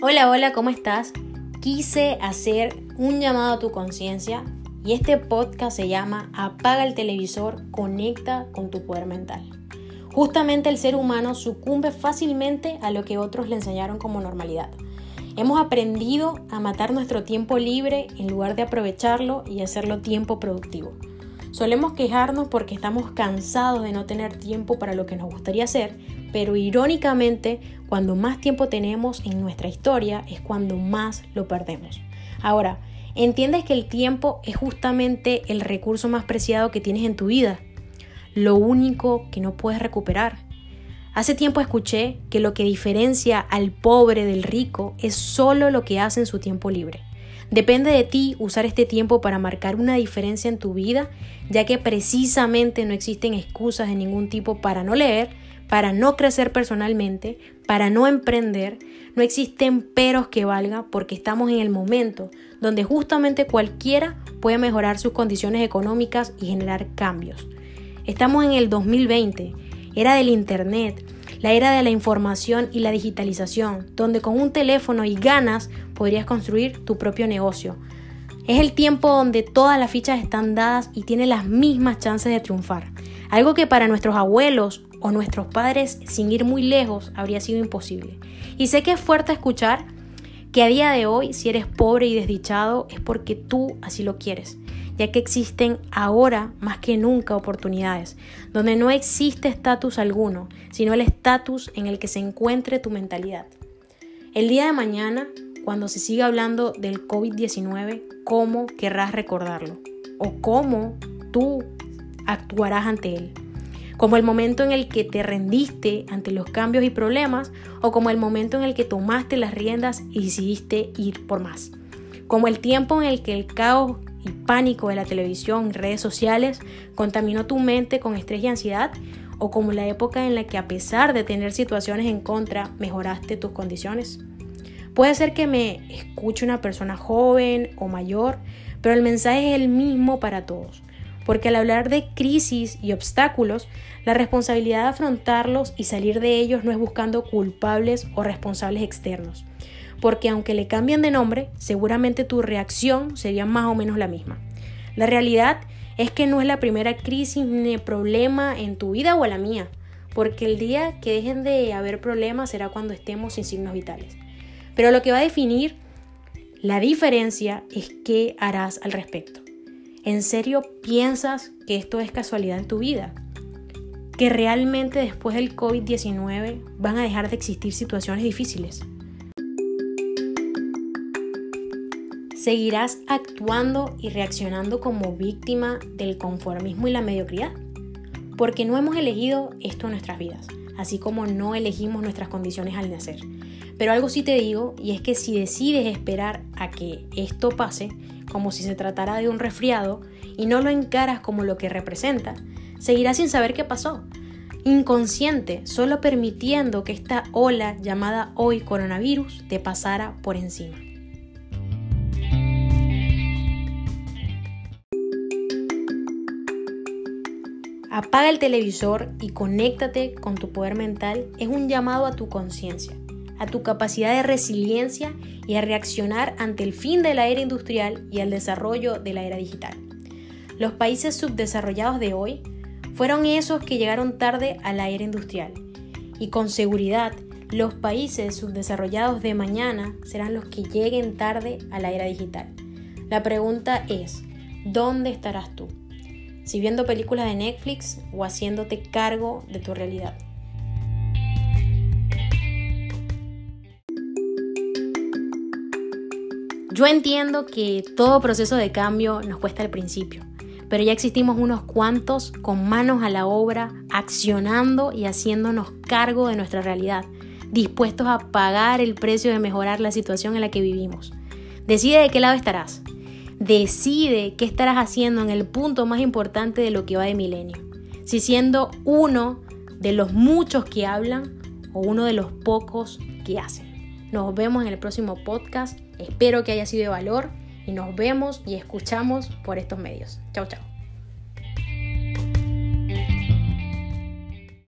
Hola, hola, ¿cómo estás? Quise hacer un llamado a tu conciencia y este podcast se llama Apaga el televisor, conecta con tu poder mental. Justamente el ser humano sucumbe fácilmente a lo que otros le enseñaron como normalidad. Hemos aprendido a matar nuestro tiempo libre en lugar de aprovecharlo y hacerlo tiempo productivo. Solemos quejarnos porque estamos cansados de no tener tiempo para lo que nos gustaría hacer, pero irónicamente, cuando más tiempo tenemos en nuestra historia es cuando más lo perdemos. Ahora, entiendes que el tiempo es justamente el recurso más preciado que tienes en tu vida, lo único que no puedes recuperar. Hace tiempo escuché que lo que diferencia al pobre del rico es solo lo que hace en su tiempo libre. Depende de ti usar este tiempo para marcar una diferencia en tu vida, ya que precisamente no existen excusas de ningún tipo para no leer, para no crecer personalmente, para no emprender, no existen peros que valga porque estamos en el momento donde justamente cualquiera puede mejorar sus condiciones económicas y generar cambios. Estamos en el 2020, era del Internet, la era de la información y la digitalización, donde con un teléfono y ganas podrías construir tu propio negocio. Es el tiempo donde todas las fichas están dadas y tiene las mismas chances de triunfar. Algo que para nuestros abuelos o nuestros padres, sin ir muy lejos, habría sido imposible. Y sé que es fuerte escuchar que a día de hoy, si eres pobre y desdichado, es porque tú así lo quieres, ya que existen ahora más que nunca oportunidades, donde no existe estatus alguno, sino el estatus en el que se encuentre tu mentalidad. El día de mañana, cuando se siga hablando del COVID-19, ¿cómo querrás recordarlo? ¿O cómo tú actuarás ante él? Como el momento en el que te rendiste ante los cambios y problemas o como el momento en el que tomaste las riendas y decidiste ir por más. Como el tiempo en el que el caos y pánico de la televisión y redes sociales contaminó tu mente con estrés y ansiedad o como la época en la que a pesar de tener situaciones en contra mejoraste tus condiciones. Puede ser que me escuche una persona joven o mayor, pero el mensaje es el mismo para todos porque al hablar de crisis y obstáculos, la responsabilidad de afrontarlos y salir de ellos no es buscando culpables o responsables externos, porque aunque le cambien de nombre, seguramente tu reacción sería más o menos la misma. La realidad es que no es la primera crisis ni problema en tu vida o en la mía, porque el día que dejen de haber problemas será cuando estemos sin signos vitales. Pero lo que va a definir la diferencia es qué harás al respecto. ¿En serio piensas que esto es casualidad en tu vida? ¿Que realmente después del COVID-19 van a dejar de existir situaciones difíciles? ¿Seguirás actuando y reaccionando como víctima del conformismo y la mediocridad? Porque no hemos elegido esto en nuestras vidas, así como no elegimos nuestras condiciones al nacer. Pero algo sí te digo, y es que si decides esperar a que esto pase, como si se tratara de un resfriado, y no lo encaras como lo que representa, seguirás sin saber qué pasó. Inconsciente, solo permitiendo que esta ola llamada hoy coronavirus te pasara por encima. Apaga el televisor y conéctate con tu poder mental es un llamado a tu conciencia a tu capacidad de resiliencia y a reaccionar ante el fin de la era industrial y el desarrollo de la era digital. Los países subdesarrollados de hoy fueron esos que llegaron tarde a la era industrial y con seguridad los países subdesarrollados de mañana serán los que lleguen tarde a la era digital. La pregunta es, ¿dónde estarás tú? Si viendo películas de Netflix o haciéndote cargo de tu realidad. Yo entiendo que todo proceso de cambio nos cuesta al principio, pero ya existimos unos cuantos con manos a la obra, accionando y haciéndonos cargo de nuestra realidad, dispuestos a pagar el precio de mejorar la situación en la que vivimos. Decide de qué lado estarás. Decide qué estarás haciendo en el punto más importante de lo que va de milenio. Si siendo uno de los muchos que hablan o uno de los pocos que hacen. Nos vemos en el próximo podcast. Espero que haya sido de valor y nos vemos y escuchamos por estos medios. Chao, chao.